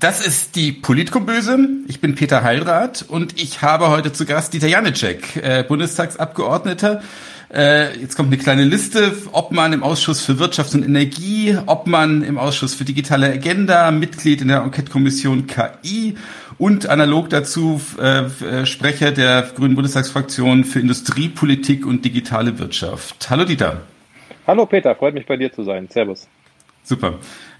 Das ist die Politkomböse. Ich bin Peter Heilrath und ich habe heute zu Gast Dieter Janicek, äh, Bundestagsabgeordneter. Äh, jetzt kommt eine kleine Liste, ob man im Ausschuss für Wirtschaft und Energie, ob man im Ausschuss für digitale Agenda, Mitglied in der Enquete-Kommission KI und analog dazu äh, äh, Sprecher der Grünen Bundestagsfraktion für Industriepolitik und digitale Wirtschaft. Hallo Dieter. Hallo Peter, freut mich bei dir zu sein. Servus. Super.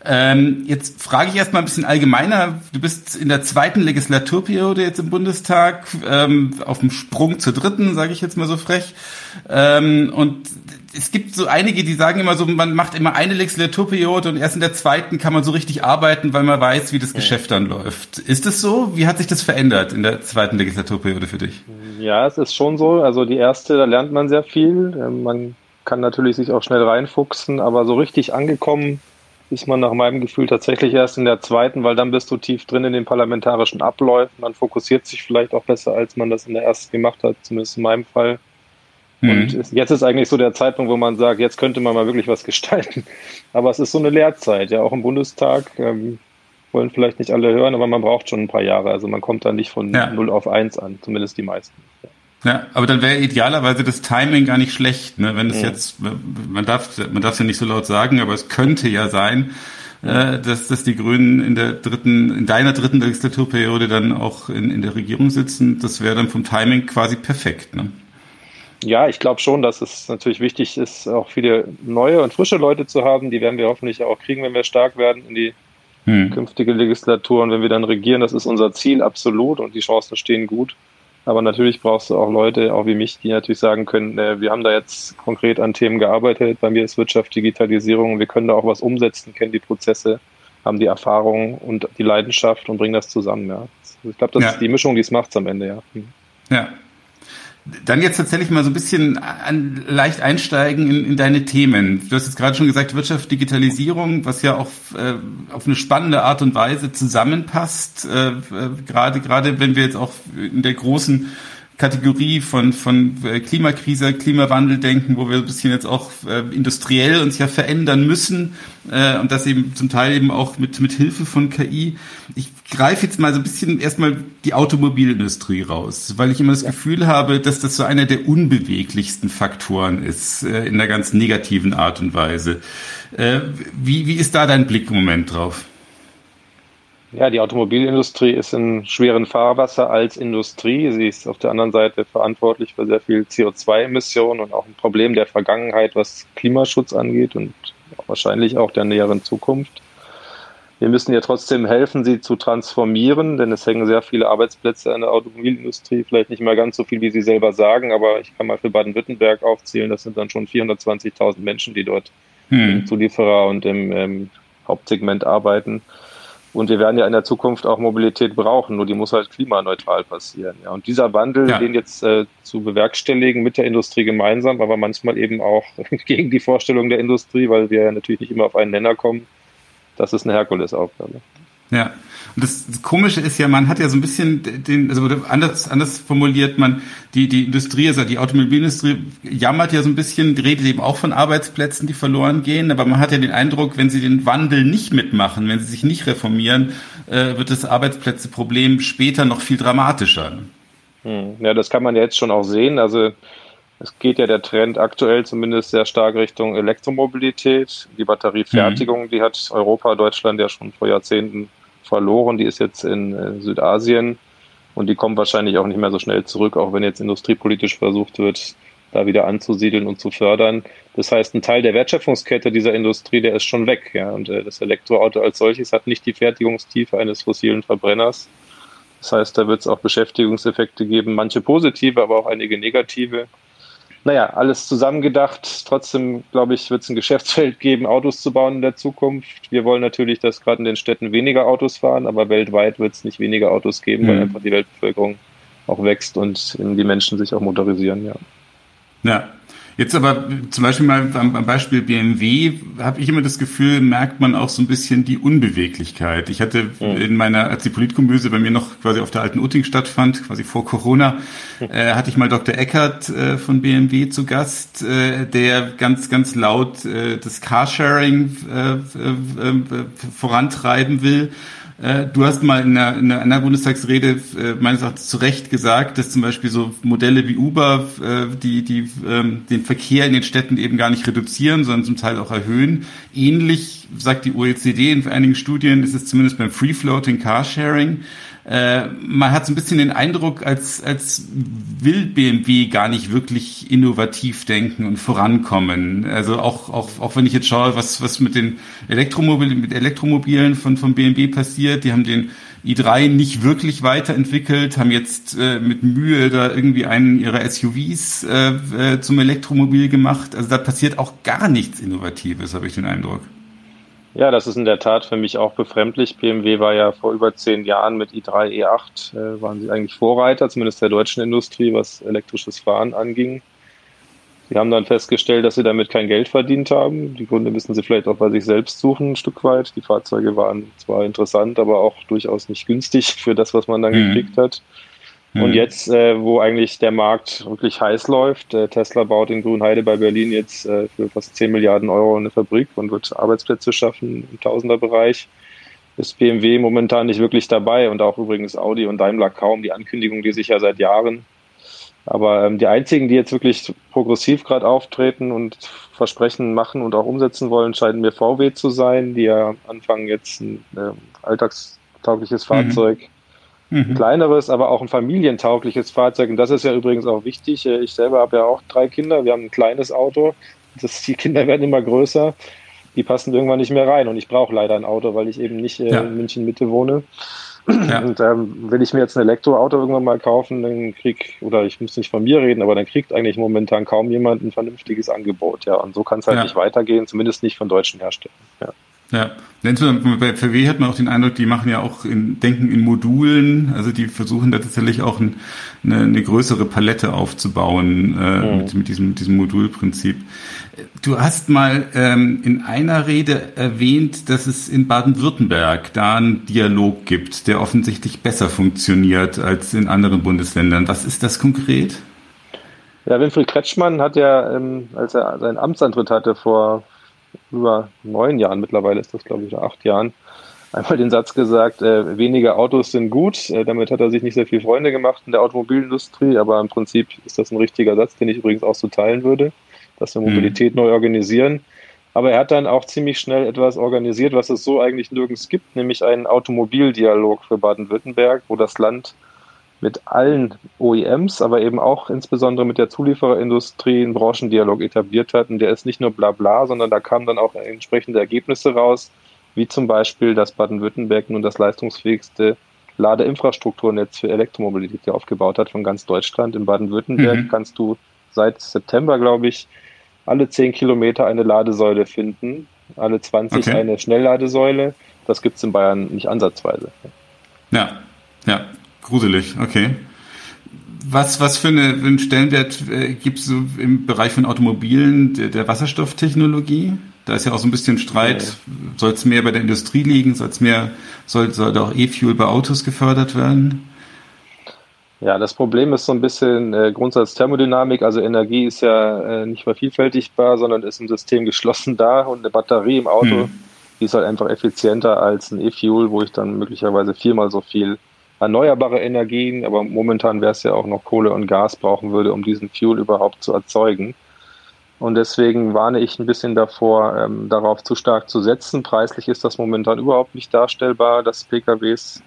Ähm, jetzt frage ich erstmal ein bisschen allgemeiner. Du bist in der zweiten Legislaturperiode jetzt im Bundestag, ähm, auf dem Sprung zur dritten, sage ich jetzt mal so frech. Ähm, und es gibt so einige, die sagen immer so, man macht immer eine Legislaturperiode und erst in der zweiten kann man so richtig arbeiten, weil man weiß, wie das Geschäft dann läuft. Ist es so? Wie hat sich das verändert in der zweiten Legislaturperiode für dich? Ja, es ist schon so. Also die erste, da lernt man sehr viel. Ähm, man kann natürlich sich auch schnell reinfuchsen, aber so richtig angekommen ist man nach meinem Gefühl tatsächlich erst in der zweiten, weil dann bist du tief drin in den parlamentarischen Abläufen. Man fokussiert sich vielleicht auch besser, als man das in der ersten gemacht hat, zumindest in meinem Fall. Mhm. Und jetzt ist eigentlich so der Zeitpunkt, wo man sagt, jetzt könnte man mal wirklich was gestalten. Aber es ist so eine Lehrzeit, ja, auch im Bundestag. Ähm, wollen vielleicht nicht alle hören, aber man braucht schon ein paar Jahre. Also man kommt da nicht von ja. 0 auf 1 an, zumindest die meisten. Ja. Ja, aber dann wäre idealerweise das Timing gar nicht schlecht, ne? Wenn es ja. jetzt, man darf, man darf es ja nicht so laut sagen, aber es könnte ja sein. Äh, dass, dass die Grünen in der dritten, in deiner dritten Legislaturperiode dann auch in, in der Regierung sitzen. Das wäre dann vom Timing quasi perfekt, ne? Ja, ich glaube schon, dass es natürlich wichtig ist, auch viele neue und frische Leute zu haben. Die werden wir hoffentlich auch kriegen, wenn wir stark werden in die hm. künftige Legislatur und wenn wir dann regieren. Das ist unser Ziel absolut und die Chancen stehen gut. Aber natürlich brauchst du auch Leute, auch wie mich, die natürlich sagen können, äh, wir haben da jetzt konkret an Themen gearbeitet. Bei mir ist Wirtschaft, Digitalisierung. Wir können da auch was umsetzen, kennen die Prozesse, haben die Erfahrung und die Leidenschaft und bringen das zusammen. Ja. Ich glaube, das ja. ist die Mischung, die es macht am Ende. Ja. Hm. Ja, dann jetzt tatsächlich mal so ein bisschen an, leicht einsteigen in, in deine Themen. Du hast jetzt gerade schon gesagt, Wirtschaft, Digitalisierung, was ja auch äh, auf eine spannende Art und Weise zusammenpasst. Äh, äh, gerade gerade wenn wir jetzt auch in der großen Kategorie von, von äh, Klimakrise, Klimawandel denken, wo wir ein bisschen jetzt auch äh, industriell uns ja verändern müssen äh, und das eben zum Teil eben auch mit, mit Hilfe von KI. Ich greife jetzt mal so ein bisschen erstmal die Automobilindustrie raus, weil ich immer das ja. Gefühl habe, dass das so einer der unbeweglichsten Faktoren ist, äh, in der ganz negativen Art und Weise. Äh, wie, wie ist da dein Blick im Moment drauf? Ja, die Automobilindustrie ist in schweren Fahrwasser als Industrie. Sie ist auf der anderen Seite verantwortlich für sehr viel CO2-Emissionen und auch ein Problem der Vergangenheit, was Klimaschutz angeht und wahrscheinlich auch der näheren Zukunft. Wir müssen ja trotzdem helfen, sie zu transformieren, denn es hängen sehr viele Arbeitsplätze an der Automobilindustrie, vielleicht nicht mehr ganz so viel, wie Sie selber sagen, aber ich kann mal für Baden-Württemberg aufzählen, das sind dann schon 420.000 Menschen, die dort hm. im Zulieferer und im ähm, Hauptsegment arbeiten. Und wir werden ja in der Zukunft auch Mobilität brauchen, nur die muss halt klimaneutral passieren. Ja. Und dieser Wandel, ja. den jetzt äh, zu bewerkstelligen mit der Industrie gemeinsam, aber manchmal eben auch gegen die Vorstellung der Industrie, weil wir ja natürlich nicht immer auf einen Nenner kommen, das ist eine Herkulesaufgabe. Ja, und das, Komische ist ja, man hat ja so ein bisschen den, also anders, anders formuliert, man, die, die Industrie, also die Automobilindustrie jammert ja so ein bisschen, redet eben auch von Arbeitsplätzen, die verloren gehen, aber man hat ja den Eindruck, wenn sie den Wandel nicht mitmachen, wenn sie sich nicht reformieren, äh, wird das Arbeitsplätzeproblem später noch viel dramatischer. Hm. Ja, das kann man ja jetzt schon auch sehen. Also es geht ja der Trend aktuell zumindest sehr stark Richtung Elektromobilität. Die Batteriefertigung, mhm. die hat Europa, Deutschland ja schon vor Jahrzehnten verloren. Die ist jetzt in äh, Südasien und die kommt wahrscheinlich auch nicht mehr so schnell zurück, auch wenn jetzt industriepolitisch versucht wird, da wieder anzusiedeln und zu fördern. Das heißt, ein Teil der Wertschöpfungskette dieser Industrie, der ist schon weg. Ja? Und äh, das Elektroauto als solches hat nicht die Fertigungstiefe eines fossilen Verbrenners. Das heißt, da wird es auch Beschäftigungseffekte geben, manche positive, aber auch einige negative naja, alles zusammengedacht. Trotzdem, glaube ich, wird es ein Geschäftsfeld geben, Autos zu bauen in der Zukunft. Wir wollen natürlich, dass gerade in den Städten weniger Autos fahren, aber weltweit wird es nicht weniger Autos geben, mhm. weil einfach die Weltbevölkerung auch wächst und die Menschen sich auch motorisieren, ja. Ja, Jetzt aber zum Beispiel mal am, Beispiel BMW habe ich immer das Gefühl, merkt man auch so ein bisschen die Unbeweglichkeit. Ich hatte mhm. in meiner, als die Politkombüse bei mir noch quasi auf der alten Utting stattfand, quasi vor Corona, mhm. äh, hatte ich mal Dr. Eckert äh, von BMW zu Gast, äh, der ganz, ganz laut äh, das Carsharing äh, äh, vorantreiben will du hast mal in einer, in einer Bundestagsrede äh, meines Erachtens zu Recht gesagt, dass zum Beispiel so Modelle wie Uber, äh, die, die ähm, den Verkehr in den Städten eben gar nicht reduzieren, sondern zum Teil auch erhöhen. Ähnlich sagt die OECD in einigen Studien, ist es zumindest beim Free-Floating Carsharing. Äh, man hat so ein bisschen den Eindruck, als, als will BMW gar nicht wirklich innovativ denken und vorankommen. Also auch, auch, auch wenn ich jetzt schaue, was, was mit den Elektromobilen, mit Elektromobilen von, von BMW passiert, die haben den i3 nicht wirklich weiterentwickelt, haben jetzt äh, mit Mühe da irgendwie einen ihrer SUVs äh, äh, zum Elektromobil gemacht. Also da passiert auch gar nichts Innovatives, habe ich den Eindruck. Ja, das ist in der Tat für mich auch befremdlich. BMW war ja vor über zehn Jahren mit i3, E8, äh, waren sie eigentlich Vorreiter, zumindest der deutschen Industrie, was elektrisches Fahren anging. Sie haben dann festgestellt, dass sie damit kein Geld verdient haben. Die Gründe müssen sie vielleicht auch bei sich selbst suchen, ein Stück weit. Die Fahrzeuge waren zwar interessant, aber auch durchaus nicht günstig für das, was man dann mhm. gekriegt hat. Und mhm. jetzt, äh, wo eigentlich der Markt wirklich heiß läuft, äh, Tesla baut in Grünheide bei Berlin jetzt äh, für fast 10 Milliarden Euro eine Fabrik und wird Arbeitsplätze schaffen im Tausenderbereich, ist BMW momentan nicht wirklich dabei und auch übrigens Audi und Daimler kaum. Die Ankündigung, die sich ja seit Jahren. Aber ähm, die einzigen, die jetzt wirklich progressiv gerade auftreten und Versprechen machen und auch umsetzen wollen, scheinen mir VW zu sein, die ja anfangen jetzt ein äh, alltagstaugliches mhm. Fahrzeug Mhm. Kleineres, aber auch ein familientaugliches Fahrzeug. Und das ist ja übrigens auch wichtig. Ich selber habe ja auch drei Kinder. Wir haben ein kleines Auto. Das, die Kinder werden immer größer. Die passen irgendwann nicht mehr rein. Und ich brauche leider ein Auto, weil ich eben nicht äh, ja. in München Mitte wohne. Ja. Und ähm, wenn ich mir jetzt ein Elektroauto irgendwann mal kaufen, dann krieg, oder ich muss nicht von mir reden, aber dann kriegt eigentlich momentan kaum jemand ein vernünftiges Angebot. Ja, und so kann es halt ja. nicht weitergehen, zumindest nicht von deutschen Herstellern. Ja. Ja, bei VW hat man auch den Eindruck, die machen ja auch in, denken in Modulen, also die versuchen da tatsächlich auch ein, eine, eine, größere Palette aufzubauen äh, mhm. mit, mit diesem, diesem Modulprinzip. Du hast mal ähm, in einer Rede erwähnt, dass es in Baden-Württemberg da einen Dialog gibt, der offensichtlich besser funktioniert als in anderen Bundesländern. Was ist das konkret? Ja, Winfried Kretschmann hat ja, ähm, als er seinen Amtsantritt hatte vor über neun Jahren mittlerweile ist das, glaube ich, oder acht Jahren, einmal den Satz gesagt, äh, weniger Autos sind gut. Äh, damit hat er sich nicht sehr viel Freunde gemacht in der Automobilindustrie, aber im Prinzip ist das ein richtiger Satz, den ich übrigens auch so teilen würde, dass wir mhm. Mobilität mhm. neu organisieren. Aber er hat dann auch ziemlich schnell etwas organisiert, was es so eigentlich nirgends gibt, nämlich einen Automobildialog für Baden-Württemberg, wo das Land mit allen OEMs, aber eben auch insbesondere mit der Zuliefererindustrie einen Branchendialog etabliert hat. Und der ist nicht nur bla bla, sondern da kamen dann auch entsprechende Ergebnisse raus, wie zum Beispiel, dass Baden-Württemberg nun das leistungsfähigste Ladeinfrastrukturnetz für Elektromobilität aufgebaut hat von ganz Deutschland. In Baden-Württemberg mhm. kannst du seit September, glaube ich, alle 10 Kilometer eine Ladesäule finden, alle 20 okay. eine Schnellladesäule. Das gibt es in Bayern nicht ansatzweise. Ja, ja, Gruselig, okay. Was, was für, eine, für einen Stellenwert äh, gibt es im Bereich von Automobilen der, der, Wasserstofftechnologie? Da ist ja auch so ein bisschen Streit. Ja. Soll es mehr bei der Industrie liegen? Soll es mehr, soll, soll auch E-Fuel bei Autos gefördert werden? Ja, das Problem ist so ein bisschen äh, Grundsatz Thermodynamik. Also Energie ist ja äh, nicht vervielfältigbar, sondern ist im System geschlossen da und eine Batterie im Auto, hm. die ist halt einfach effizienter als ein E-Fuel, wo ich dann möglicherweise viermal so viel erneuerbare Energien, aber momentan wäre es ja auch noch Kohle und Gas brauchen würde, um diesen Fuel überhaupt zu erzeugen. Und deswegen warne ich ein bisschen davor, ähm, darauf zu stark zu setzen. Preislich ist das momentan überhaupt nicht darstellbar, dass PKWs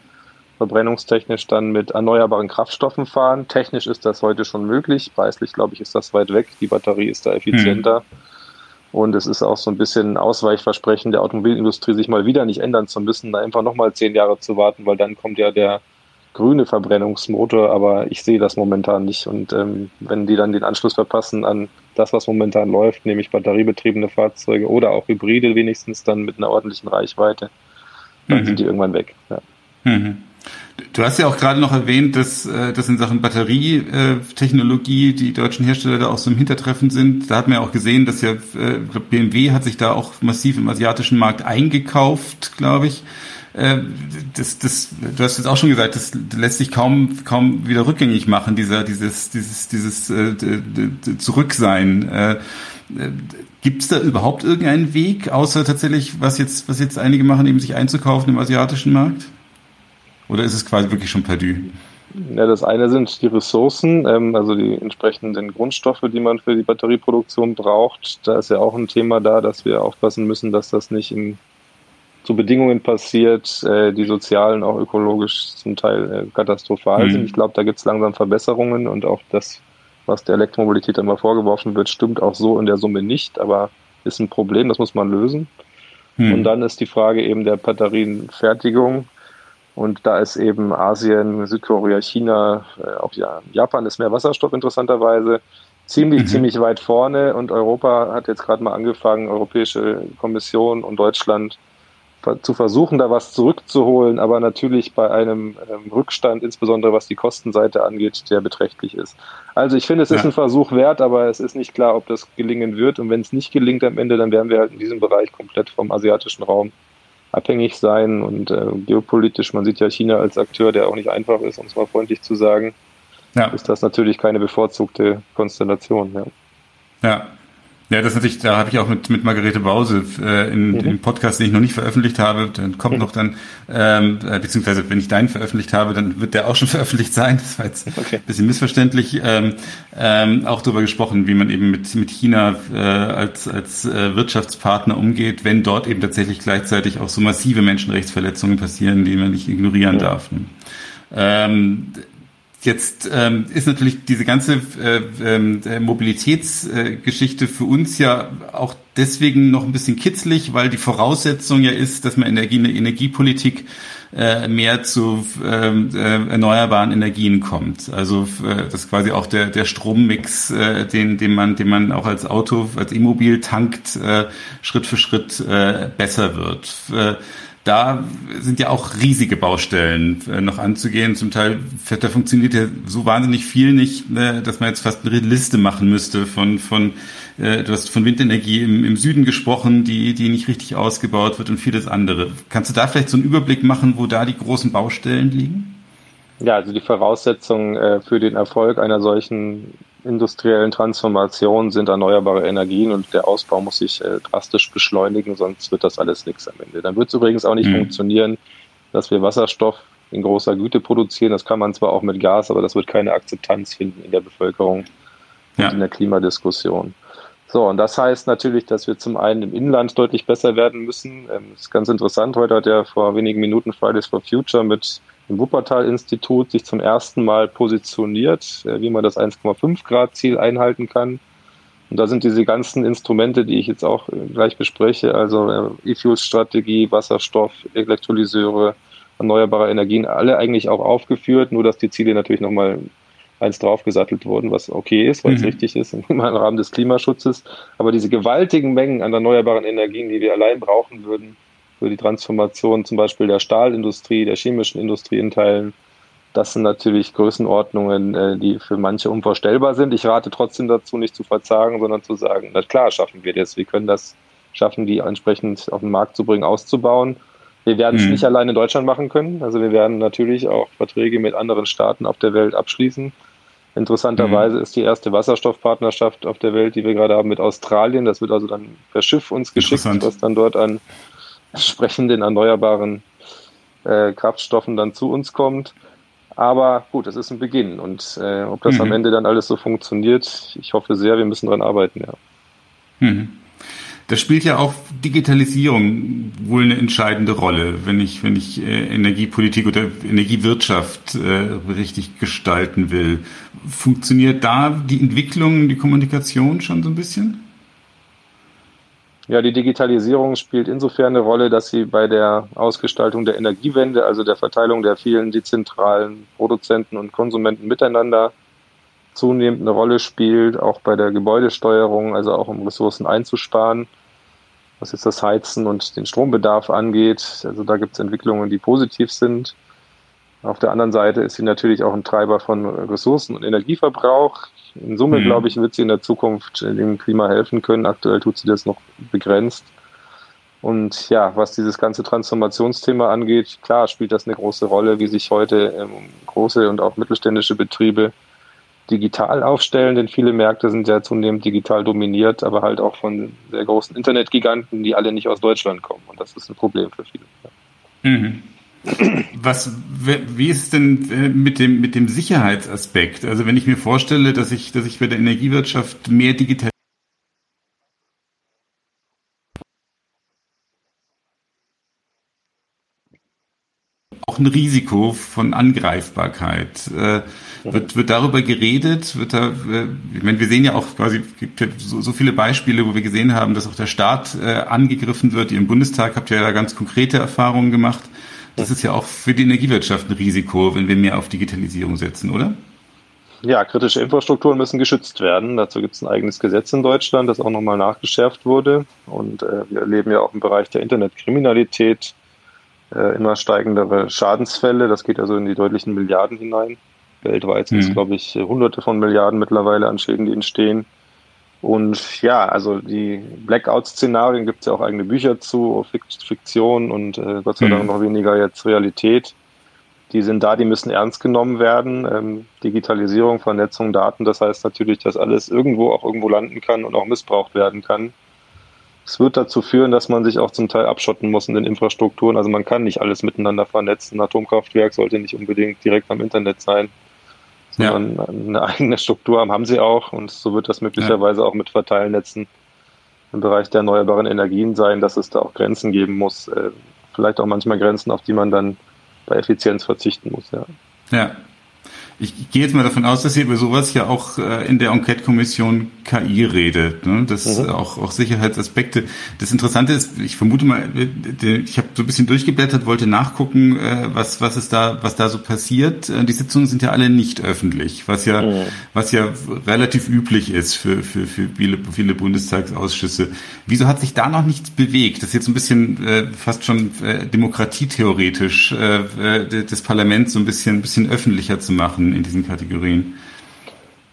verbrennungstechnisch dann mit erneuerbaren Kraftstoffen fahren. Technisch ist das heute schon möglich. Preislich, glaube ich, ist das weit weg. Die Batterie ist da effizienter. Mhm. Und es ist auch so ein bisschen ein Ausweichversprechen der Automobilindustrie, sich mal wieder nicht ändern zu müssen, da einfach nochmal zehn Jahre zu warten, weil dann kommt ja der grüne Verbrennungsmotor, aber ich sehe das momentan nicht. Und ähm, wenn die dann den Anschluss verpassen an das, was momentan läuft, nämlich batteriebetriebene Fahrzeuge oder auch Hybride wenigstens dann mit einer ordentlichen Reichweite, dann mhm. sind die irgendwann weg. Ja. Mhm. Du hast ja auch gerade noch erwähnt, dass, äh, dass in Sachen Batterietechnologie die deutschen Hersteller da auch so im Hintertreffen sind. Da hat man ja auch gesehen, dass ja äh, BMW hat sich da auch massiv im asiatischen Markt eingekauft, glaube ich. Äh, das, das, du hast jetzt auch schon gesagt, das lässt sich kaum, kaum wieder rückgängig machen, dieser, dieses, dieses, dieses äh, Zurücksein. Äh, Gibt es da überhaupt irgendeinen Weg, außer tatsächlich, was jetzt, was jetzt einige machen, eben sich einzukaufen im asiatischen Markt? Oder ist es quasi wirklich schon perdu? Ja, das eine sind die Ressourcen, ähm, also die entsprechenden Grundstoffe, die man für die Batterieproduktion braucht. Da ist ja auch ein Thema da, dass wir aufpassen müssen, dass das nicht in, zu Bedingungen passiert, äh, die sozialen, auch ökologisch zum Teil äh, katastrophal mhm. sind. Ich glaube, da gibt es langsam Verbesserungen und auch das, was der Elektromobilität immer vorgeworfen wird, stimmt auch so in der Summe nicht, aber ist ein Problem, das muss man lösen. Mhm. Und dann ist die Frage eben der Batterienfertigung und da ist eben Asien, Südkorea, China, äh, auch ja, Japan ist mehr Wasserstoff interessanterweise ziemlich, mhm. ziemlich weit vorne. Und Europa hat jetzt gerade mal angefangen, Europäische Kommission und Deutschland zu versuchen, da was zurückzuholen, aber natürlich bei einem ähm, Rückstand, insbesondere was die Kostenseite angeht, der beträchtlich ist. Also ich finde, es ja. ist ein Versuch wert, aber es ist nicht klar, ob das gelingen wird. Und wenn es nicht gelingt am Ende, dann wären wir halt in diesem Bereich komplett vom asiatischen Raum abhängig sein. Und äh, geopolitisch, man sieht ja China als Akteur, der auch nicht einfach ist, um es mal freundlich zu sagen, ja. ist das natürlich keine bevorzugte Konstellation. Ja. ja. Ja, das natürlich, da habe ich auch mit, mit Margarete Bause äh, in, mhm. dem Podcast, den ich noch nicht veröffentlicht habe, dann kommt mhm. noch dann, ähm, äh, beziehungsweise wenn ich deinen veröffentlicht habe, dann wird der auch schon veröffentlicht sein. Das war jetzt okay. ein bisschen missverständlich. Ähm, ähm, auch darüber gesprochen, wie man eben mit, mit China äh, als, als äh, Wirtschaftspartner umgeht, wenn dort eben tatsächlich gleichzeitig auch so massive Menschenrechtsverletzungen passieren, die man nicht ignorieren ja. darf. Ne? Ähm, Jetzt ähm, ist natürlich diese ganze äh, äh, Mobilitätsgeschichte äh, für uns ja auch deswegen noch ein bisschen kitzlig, weil die Voraussetzung ja ist, dass man Energie, eine Energiepolitik äh, mehr zu ähm, äh, erneuerbaren Energien kommt. Also äh, dass quasi auch der der Strommix, äh, den den man den man auch als Auto als Immobil tankt, äh, Schritt für Schritt äh, besser wird. Da sind ja auch riesige Baustellen äh, noch anzugehen. Zum Teil da funktioniert ja so wahnsinnig viel nicht, äh, dass man jetzt fast eine Liste machen müsste von, von äh, du hast von Windenergie im, im Süden gesprochen, die, die nicht richtig ausgebaut wird und vieles andere. Kannst du da vielleicht so einen Überblick machen, wo da die großen Baustellen liegen? Ja, also die Voraussetzungen äh, für den Erfolg einer solchen industriellen Transformation sind erneuerbare Energien und der Ausbau muss sich äh, drastisch beschleunigen, sonst wird das alles nichts am Ende. Dann wird es übrigens auch nicht mhm. funktionieren, dass wir Wasserstoff in großer Güte produzieren. Das kann man zwar auch mit Gas, aber das wird keine Akzeptanz finden in der Bevölkerung ja. und in der Klimadiskussion. So, und das heißt natürlich, dass wir zum einen im Inland deutlich besser werden müssen. Ähm, das ist ganz interessant. Heute hat ja vor wenigen Minuten Fridays for Future mit im Wuppertal-Institut sich zum ersten Mal positioniert, äh, wie man das 1,5 Grad Ziel einhalten kann. Und da sind diese ganzen Instrumente, die ich jetzt auch äh, gleich bespreche, also äh, E-Fuels-Strategie, Wasserstoff, Elektrolyseure, erneuerbare Energien, alle eigentlich auch aufgeführt, nur dass die Ziele natürlich nochmal eins draufgesattelt wurden, was okay ist, weil es mhm. richtig ist im Rahmen des Klimaschutzes. Aber diese gewaltigen Mengen an erneuerbaren Energien, die wir allein brauchen würden, für die Transformation zum Beispiel der Stahlindustrie, der chemischen Industrie in Teilen. Das sind natürlich Größenordnungen, äh, die für manche unvorstellbar sind. Ich rate trotzdem dazu, nicht zu verzagen, sondern zu sagen, na klar, schaffen wir das. Wir können das schaffen, die entsprechend auf den Markt zu bringen, auszubauen. Wir werden es mhm. nicht allein in Deutschland machen können. Also wir werden natürlich auch Verträge mit anderen Staaten auf der Welt abschließen. Interessanterweise mhm. ist die erste Wasserstoffpartnerschaft auf der Welt, die wir gerade haben, mit Australien. Das wird also dann per Schiff uns geschickt, was dann dort an entsprechenden erneuerbaren äh, Kraftstoffen dann zu uns kommt. Aber gut, es ist ein Beginn. Und äh, ob das mhm. am Ende dann alles so funktioniert, ich hoffe sehr, wir müssen dran arbeiten, ja. Mhm. Da spielt ja auch Digitalisierung wohl eine entscheidende Rolle, wenn ich, wenn ich äh, Energiepolitik oder Energiewirtschaft äh, richtig gestalten will. Funktioniert da die Entwicklung, die Kommunikation schon so ein bisschen? Ja, die Digitalisierung spielt insofern eine Rolle, dass sie bei der Ausgestaltung der Energiewende, also der Verteilung der vielen dezentralen Produzenten und Konsumenten miteinander zunehmend eine Rolle spielt, auch bei der Gebäudesteuerung, also auch um Ressourcen einzusparen, was jetzt das Heizen und den Strombedarf angeht. Also da gibt es Entwicklungen, die positiv sind. Auf der anderen Seite ist sie natürlich auch ein Treiber von Ressourcen- und Energieverbrauch. In Summe, mhm. glaube ich, wird sie in der Zukunft dem Klima helfen können. Aktuell tut sie das noch begrenzt. Und ja, was dieses ganze Transformationsthema angeht, klar spielt das eine große Rolle, wie sich heute ähm, große und auch mittelständische Betriebe digital aufstellen, denn viele Märkte sind ja zunehmend digital dominiert, aber halt auch von sehr großen Internetgiganten, die alle nicht aus Deutschland kommen. Und das ist ein Problem für viele. Mhm. Was, wie ist denn äh, mit dem, mit dem Sicherheitsaspekt? Also wenn ich mir vorstelle, dass ich, dass ich bei der Energiewirtschaft mehr digital auch ein Risiko von Angreifbarkeit. Äh, wird, wird darüber geredet? Wird da, äh, ich meine, wir sehen ja auch quasi, gibt ja so, so viele Beispiele, wo wir gesehen haben, dass auch der Staat äh, angegriffen wird. Ihr im Bundestag habt ja da ganz konkrete Erfahrungen gemacht. Das ist ja auch für die Energiewirtschaft ein Risiko, wenn wir mehr auf Digitalisierung setzen, oder? Ja, kritische Infrastrukturen müssen geschützt werden. Dazu gibt es ein eigenes Gesetz in Deutschland, das auch nochmal nachgeschärft wurde. Und äh, wir erleben ja auch im Bereich der Internetkriminalität äh, immer steigendere Schadensfälle. Das geht also in die deutlichen Milliarden hinein. Weltweit sind es, mhm. glaube ich, hunderte von Milliarden mittlerweile an Schäden, die entstehen. Und ja, also die Blackout-Szenarien gibt es ja auch eigene Bücher zu, Fiktion und äh, Gott sei Dank mhm. noch weniger jetzt Realität. Die sind da, die müssen ernst genommen werden. Ähm, Digitalisierung, Vernetzung, Daten, das heißt natürlich, dass alles irgendwo auch irgendwo landen kann und auch missbraucht werden kann. Es wird dazu führen, dass man sich auch zum Teil abschotten muss in den Infrastrukturen. Also man kann nicht alles miteinander vernetzen. Ein Atomkraftwerk sollte nicht unbedingt direkt am Internet sein sondern ja. eine eigene Struktur haben, haben sie auch. Und so wird das möglicherweise ja. auch mit Verteilnetzen im Bereich der erneuerbaren Energien sein, dass es da auch Grenzen geben muss. Äh, vielleicht auch manchmal Grenzen, auf die man dann bei Effizienz verzichten muss. Ja. Ja, ich gehe jetzt mal davon aus, dass ihr über sowas ja auch äh, in der Enquete-Kommission KI redet, ne? Das mhm. auch, auch Sicherheitsaspekte. Das Interessante ist, ich vermute mal, ich habe so ein bisschen durchgeblättert, wollte nachgucken, äh, was, was ist da, was da so passiert. Äh, die Sitzungen sind ja alle nicht öffentlich, was ja, mhm. was ja relativ üblich ist für, für, für viele, viele Bundestagsausschüsse. Wieso hat sich da noch nichts bewegt? Das ist jetzt ein bisschen äh, fast schon äh, demokratietheoretisch, äh, das Parlament so ein bisschen, ein bisschen öffentlicher zu machen in diesen Kategorien?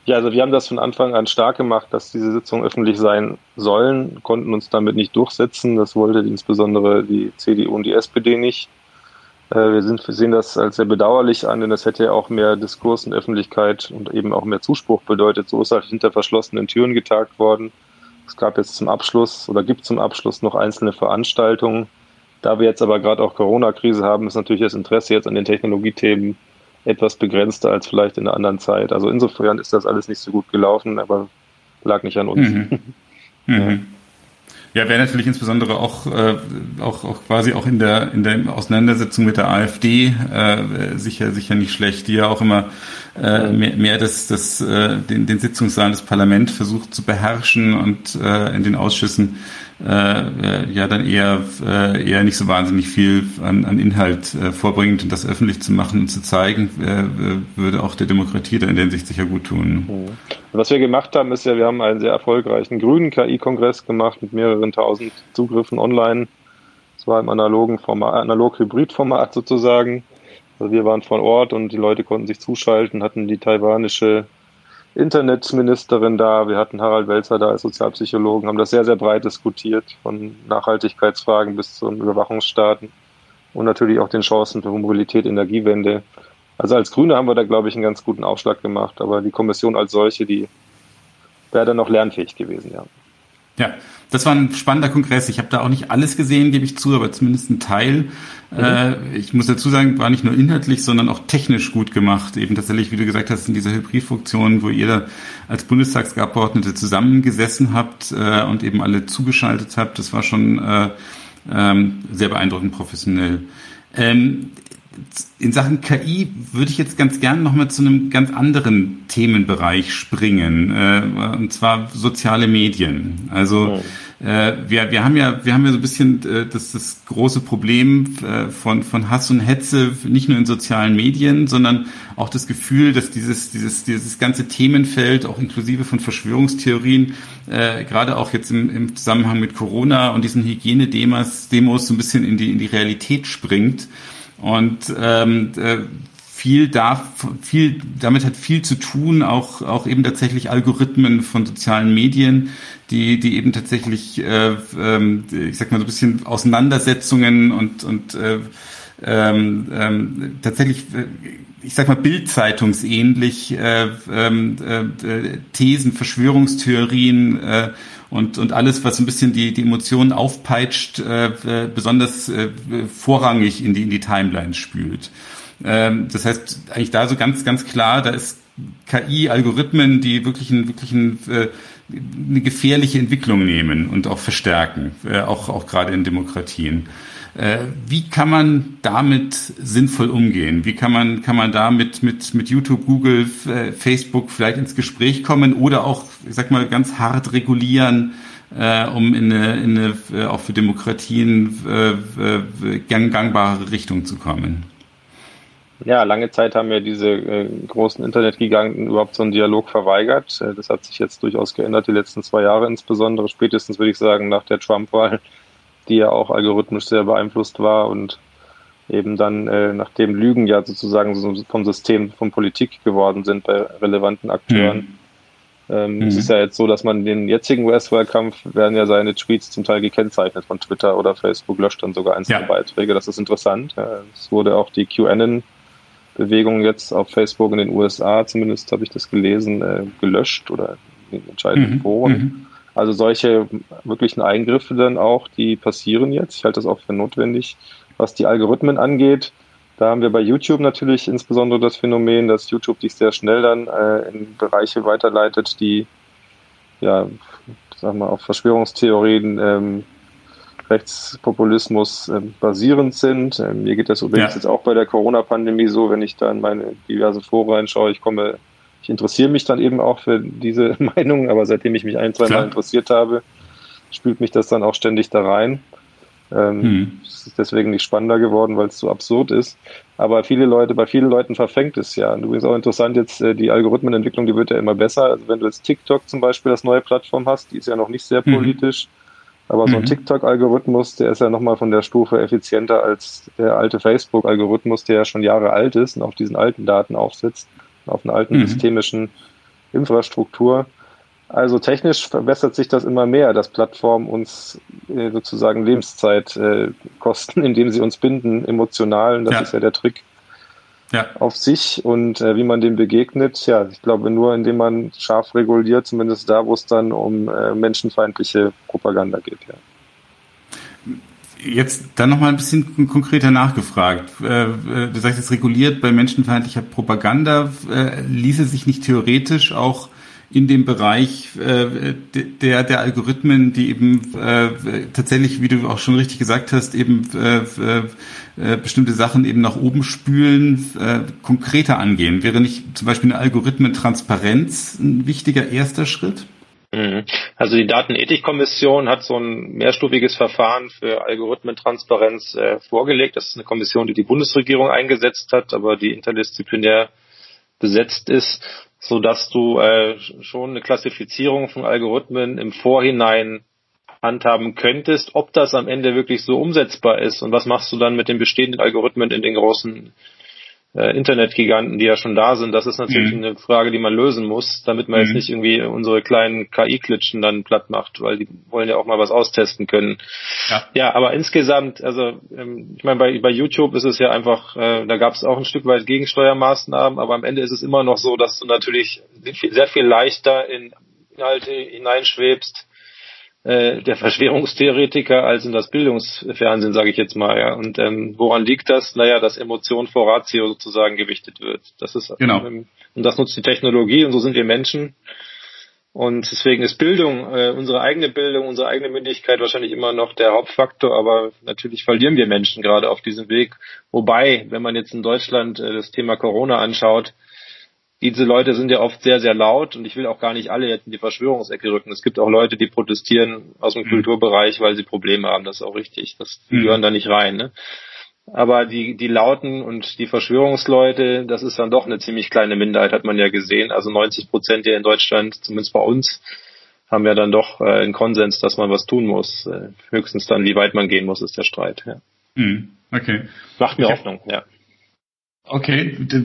Ja, also wir haben das von Anfang an stark gemacht, dass diese Sitzungen öffentlich sein sollen, konnten uns damit nicht durchsetzen. Das wollte insbesondere die CDU und die SPD nicht. Äh, wir, sind, sehen das als sehr bedauerlich an, denn das hätte ja auch mehr Diskurs in Öffentlichkeit und eben auch mehr Zuspruch bedeutet. So ist halt hinter verschlossenen Türen getagt worden. Es gab jetzt zum Abschluss oder gibt zum Abschluss noch einzelne Veranstaltungen. Da wir jetzt aber gerade auch Corona-Krise haben, ist natürlich das Interesse jetzt an den Technologiethemen etwas begrenzter als vielleicht in einer anderen Zeit. Also insofern ist das alles nicht so gut gelaufen, aber lag nicht an uns. Mhm. Mhm. Ja, wäre natürlich insbesondere auch, äh, auch, auch quasi auch in der, in der Auseinandersetzung mit der AfD äh, sicher, sicher nicht schlecht, die ja auch immer äh, mehr, mehr das, das, äh, den, den Sitzungssaal des Parlaments versucht zu beherrschen und äh, in den Ausschüssen äh, ja dann eher, äh, eher nicht so wahnsinnig viel an, an Inhalt äh, vorbringt und das öffentlich zu machen und zu zeigen, äh, würde auch der Demokratie da in der Hinsicht sicher gut tun. Mhm. Was wir gemacht haben, ist ja, wir haben einen sehr erfolgreichen grünen KI-Kongress gemacht mit mehreren tausend Zugriffen online. Es war im analogen Format, analog-hybrid-Format sozusagen. Also wir waren vor Ort und die Leute konnten sich zuschalten, hatten die taiwanische Internetministerin da, wir hatten Harald Welzer da als Sozialpsychologen, haben das sehr, sehr breit diskutiert, von Nachhaltigkeitsfragen bis zu Überwachungsstaaten und natürlich auch den Chancen für Mobilität, Energiewende. Also als Grüne haben wir da, glaube ich, einen ganz guten Aufschlag gemacht, aber die Kommission als solche, die wäre dann noch lernfähig gewesen, ja. Ja, das war ein spannender Kongress. Ich habe da auch nicht alles gesehen, gebe ich zu, aber zumindest ein Teil. Mhm. Äh, ich muss dazu sagen, war nicht nur inhaltlich, sondern auch technisch gut gemacht. Eben tatsächlich, wie du gesagt hast, in dieser Hybridfunktion, wo ihr da als Bundestagsabgeordnete zusammengesessen habt äh, und eben alle zugeschaltet habt. Das war schon äh, ähm, sehr beeindruckend professionell. Ähm, in Sachen KI würde ich jetzt ganz gerne nochmal zu einem ganz anderen Themenbereich springen, äh, und zwar soziale Medien. Also äh, wir, wir haben ja wir haben ja so ein bisschen äh, das, das große Problem äh, von von Hass und Hetze nicht nur in sozialen Medien, sondern auch das Gefühl, dass dieses dieses dieses ganze Themenfeld auch inklusive von Verschwörungstheorien äh, gerade auch jetzt im, im Zusammenhang mit Corona und diesen Hygienedemos Demos so ein bisschen in die in die Realität springt. Und ähm, äh, viel da, viel, damit hat viel zu tun, auch, auch eben tatsächlich Algorithmen von sozialen Medien, die, die eben tatsächlich, äh, äh, ich sag mal so ein bisschen Auseinandersetzungen und, und äh, ähm, ähm, tatsächlich, äh, ich sag mal, Bildzeitungsähnlich äh, ähm, äh, Thesen, Verschwörungstheorien äh, und, und alles, was ein bisschen die, die Emotionen aufpeitscht, äh, besonders äh, vorrangig in die, in die Timeline spült. Ähm, das heißt, eigentlich da so ganz, ganz klar, da ist KI, Algorithmen, die wirklich, einen, wirklich einen, äh, eine gefährliche Entwicklung nehmen und auch verstärken, äh, auch, auch gerade in Demokratien. Äh, wie kann man damit sinnvoll umgehen? Wie kann man, kann man da mit, mit, mit YouTube, Google, äh, Facebook vielleicht ins Gespräch kommen oder auch, ich sag mal, ganz hart regulieren, äh, um in eine, in eine äh, auch für Demokratien äh, äh, gangbare Richtung zu kommen? Ja, lange Zeit haben ja diese äh, großen Internetgiganten überhaupt so einen Dialog verweigert. Das hat sich jetzt durchaus geändert, die letzten zwei Jahre insbesondere, spätestens würde ich sagen, nach der Trump-Wahl, die ja auch algorithmisch sehr beeinflusst war und eben dann, äh, nachdem Lügen ja sozusagen so vom System, von Politik geworden sind bei relevanten Akteuren. Mhm. Ähm, mhm. Es ist ja jetzt so, dass man den jetzigen US-Wahlkampf werden ja seine Tweets zum Teil gekennzeichnet von Twitter oder Facebook, löscht dann sogar einzelne ja. Beiträge. Das ist interessant. Es wurde auch die QAnon Bewegung jetzt auf Facebook in den USA, zumindest habe ich das gelesen, äh, gelöscht oder in entscheidenden mhm. Foren. Also solche wirklichen Eingriffe dann auch, die passieren jetzt. Ich halte das auch für notwendig. Was die Algorithmen angeht, da haben wir bei YouTube natürlich insbesondere das Phänomen, dass YouTube dich sehr schnell dann äh, in Bereiche weiterleitet, die ja, sagen wir, auf Verschwörungstheorien ähm, Rechtspopulismus äh, basierend sind. Ähm, mir geht das übrigens ja. jetzt auch bei der Corona-Pandemie so, wenn ich da in meine diverse Foren reinschaue, ich komme, ich interessiere mich dann eben auch für diese Meinungen, aber seitdem ich mich ein, zwei Mal interessiert habe, spült mich das dann auch ständig da rein. Ähm, hm. Es ist deswegen nicht spannender geworden, weil es so absurd ist. Aber viele Leute, bei vielen Leuten verfängt es ja. Und übrigens auch interessant jetzt, äh, die Algorithmenentwicklung, die wird ja immer besser. Also wenn du jetzt TikTok zum Beispiel als neue Plattform hast, die ist ja noch nicht sehr hm. politisch. Hm aber so ein mhm. TikTok-Algorithmus, der ist ja nochmal von der Stufe effizienter als der alte Facebook-Algorithmus, der ja schon Jahre alt ist und auf diesen alten Daten aufsitzt, auf einer alten mhm. systemischen Infrastruktur. Also technisch verbessert sich das immer mehr, dass Plattformen uns äh, sozusagen Lebenszeit äh, kosten, indem sie uns binden, emotional. Und das ja. ist ja der Trick ja. auf sich und äh, wie man dem begegnet. Ja, ich glaube nur, indem man scharf reguliert, zumindest da, wo es dann um äh, menschenfeindliche Propaganda geht. Ja. Jetzt dann nochmal ein bisschen konkreter nachgefragt. Äh, äh, du sagst jetzt reguliert bei menschenfeindlicher Propaganda. Äh, ließe sich nicht theoretisch auch in dem Bereich der, der Algorithmen, die eben tatsächlich, wie du auch schon richtig gesagt hast, eben bestimmte Sachen eben nach oben spülen, konkreter angehen. Wäre nicht zum Beispiel eine Algorithmentransparenz ein wichtiger erster Schritt? Mhm. Also die Datenethikkommission hat so ein mehrstufiges Verfahren für Algorithmentransparenz äh, vorgelegt. Das ist eine Kommission, die die Bundesregierung eingesetzt hat, aber die interdisziplinär besetzt ist so dass du äh, schon eine Klassifizierung von Algorithmen im Vorhinein handhaben könntest, ob das am Ende wirklich so umsetzbar ist und was machst du dann mit den bestehenden Algorithmen in den großen äh, Internetgiganten, die ja schon da sind, das ist natürlich mhm. eine Frage, die man lösen muss, damit man mhm. jetzt nicht irgendwie unsere kleinen KI-Klitschen dann platt macht, weil die wollen ja auch mal was austesten können. Ja, ja aber insgesamt, also ähm, ich meine, bei, bei YouTube ist es ja einfach, äh, da gab es auch ein Stück weit Gegensteuermaßnahmen, aber am Ende ist es immer noch so, dass du natürlich sehr viel leichter in Inhalte hineinschwebst, äh, der Verschwörungstheoretiker als in das Bildungsfernsehen, sage ich jetzt mal. Ja. Und ähm, woran liegt das? Naja, dass Emotion vor Ratio sozusagen gewichtet wird. Das ist genau. Ähm, und das nutzt die Technologie und so sind wir Menschen. Und deswegen ist Bildung, äh, unsere eigene Bildung, unsere eigene Mündigkeit wahrscheinlich immer noch der Hauptfaktor, aber natürlich verlieren wir Menschen gerade auf diesem Weg. Wobei, wenn man jetzt in Deutschland äh, das Thema Corona anschaut, diese Leute sind ja oft sehr, sehr laut und ich will auch gar nicht alle jetzt in die Verschwörungsecke rücken. Es gibt auch Leute, die protestieren aus dem mhm. Kulturbereich, weil sie Probleme haben. Das ist auch richtig. Das mhm. gehören da nicht rein. Ne? Aber die, die Lauten und die Verschwörungsleute, das ist dann doch eine ziemlich kleine Minderheit, hat man ja gesehen. Also 90 Prozent hier in Deutschland, zumindest bei uns, haben ja dann doch äh, einen Konsens, dass man was tun muss. Äh, höchstens dann, wie weit man gehen muss, ist der Streit. Ja. Mhm. Okay. Macht mir ich Hoffnung, ja. Okay, da,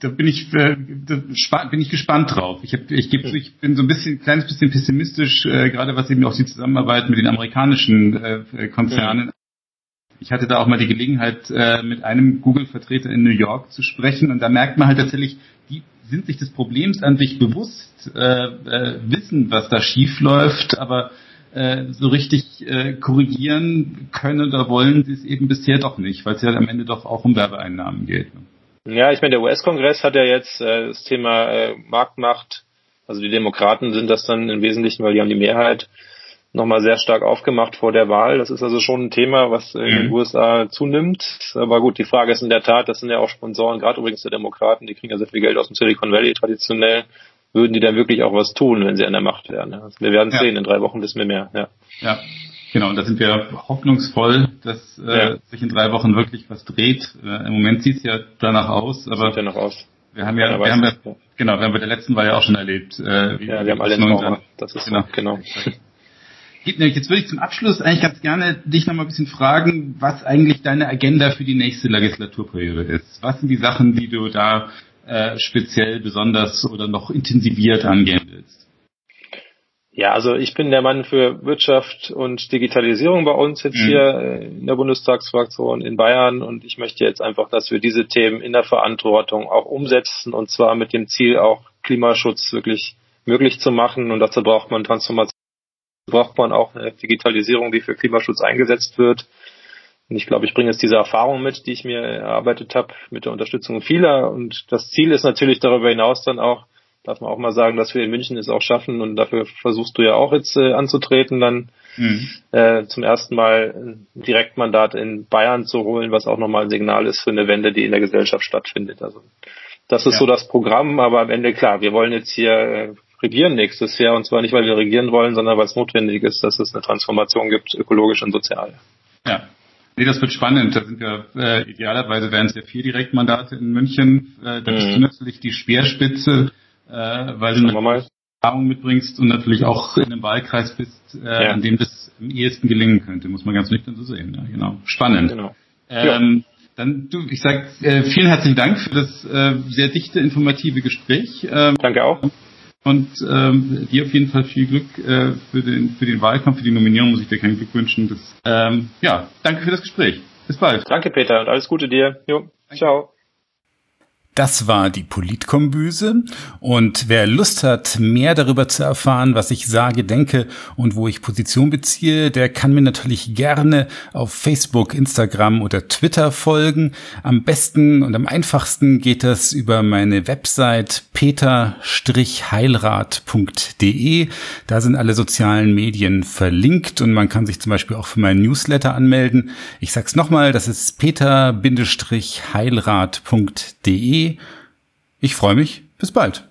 da bin ich äh, da bin ich gespannt drauf. Ich, hab, ich, geb, ich bin so ein bisschen, kleines bisschen pessimistisch, äh, gerade was eben auch die Zusammenarbeit mit den amerikanischen äh, Konzernen. Ich hatte da auch mal die Gelegenheit, äh, mit einem Google-Vertreter in New York zu sprechen und da merkt man halt tatsächlich, die sind sich des Problems an sich bewusst, äh, äh, wissen, was da schief läuft, aber äh, so richtig äh, korrigieren können oder wollen sie es eben bisher doch nicht, weil es ja am Ende doch auch um Werbeeinnahmen geht. Ja, ich meine, der US-Kongress hat ja jetzt äh, das Thema äh, Marktmacht, also die Demokraten sind das dann im Wesentlichen, weil die haben die Mehrheit, nochmal sehr stark aufgemacht vor der Wahl. Das ist also schon ein Thema, was in den mhm. USA zunimmt. Aber gut, die Frage ist in der Tat, das sind ja auch Sponsoren, gerade übrigens der Demokraten, die kriegen ja sehr viel Geld aus dem Silicon Valley traditionell würden die dann wirklich auch was tun, wenn sie an der Macht wären. Also wir werden ja. sehen, in drei Wochen wissen wir mehr. Ja. ja. Genau, und da sind wir hoffnungsvoll, dass äh, ja. sich in drei Wochen wirklich was dreht. Äh, Im Moment sieht es ja danach aus, aber sieht ja noch aus. Wir haben ja, wir haben ja, genau, wir haben bei der letzten Wahl ja auch schon erlebt. Äh, wie, ja, wir haben alle noch, das ist genau. Genau. Jetzt würde ich zum Abschluss eigentlich ganz gerne dich noch mal ein bisschen fragen, was eigentlich deine Agenda für die nächste Legislaturperiode ist. Was sind die Sachen, die du da äh, speziell besonders oder noch intensiviert angehen willst? Ja, also ich bin der Mann für Wirtschaft und Digitalisierung bei uns jetzt mhm. hier äh, in der Bundestagsfraktion in Bayern und ich möchte jetzt einfach, dass wir diese Themen in der Verantwortung auch umsetzen und zwar mit dem Ziel auch Klimaschutz wirklich möglich zu machen und dazu braucht man Transformation, braucht man auch eine Digitalisierung, die für Klimaschutz eingesetzt wird. Und ich glaube, ich bringe jetzt diese Erfahrung mit, die ich mir erarbeitet habe, mit der Unterstützung vieler. Und das Ziel ist natürlich darüber hinaus dann auch, darf man auch mal sagen, dass wir in München es auch schaffen und dafür versuchst du ja auch jetzt äh, anzutreten, dann mhm. äh, zum ersten Mal ein Direktmandat in Bayern zu holen, was auch nochmal ein Signal ist für eine Wende, die in der Gesellschaft stattfindet. Also das ist ja. so das Programm, aber am Ende klar, wir wollen jetzt hier äh, regieren nächstes Jahr und zwar nicht, weil wir regieren wollen, sondern weil es notwendig ist, dass es eine Transformation gibt, ökologisch und sozial. Ja, Nee, das wird spannend. Da sind wir, äh, idealerweise wären es ja vier Direktmandate in München. Äh, da mhm. bist du natürlich die Speerspitze, äh, weil Schauen du eine Erfahrung mitbringst und natürlich auch in einem Wahlkreis bist, äh, ja. an dem das am ehesten gelingen könnte, muss man ganz nüchtern so sehen. Ja, genau. Spannend. Genau. Ähm, ja. Dann du, ich sag äh, vielen herzlichen Dank für das äh, sehr dichte, informative Gespräch. Ähm, Danke auch. Und ähm, dir auf jeden Fall viel Glück äh, für, den, für den Wahlkampf, für die Nominierung muss ich dir kein Glück wünschen. Das, ähm, ja, danke für das Gespräch. Bis bald. Danke, Peter, und alles Gute dir. Jo, ciao. Das war die Politkombüse und wer Lust hat, mehr darüber zu erfahren, was ich sage, denke und wo ich Position beziehe, der kann mir natürlich gerne auf Facebook, Instagram oder Twitter folgen. Am besten und am einfachsten geht das über meine Website peter-heilrat.de. Da sind alle sozialen Medien verlinkt und man kann sich zum Beispiel auch für meinen Newsletter anmelden. Ich sag's nochmal, das ist peter-heilrat.de ich freue mich. Bis bald.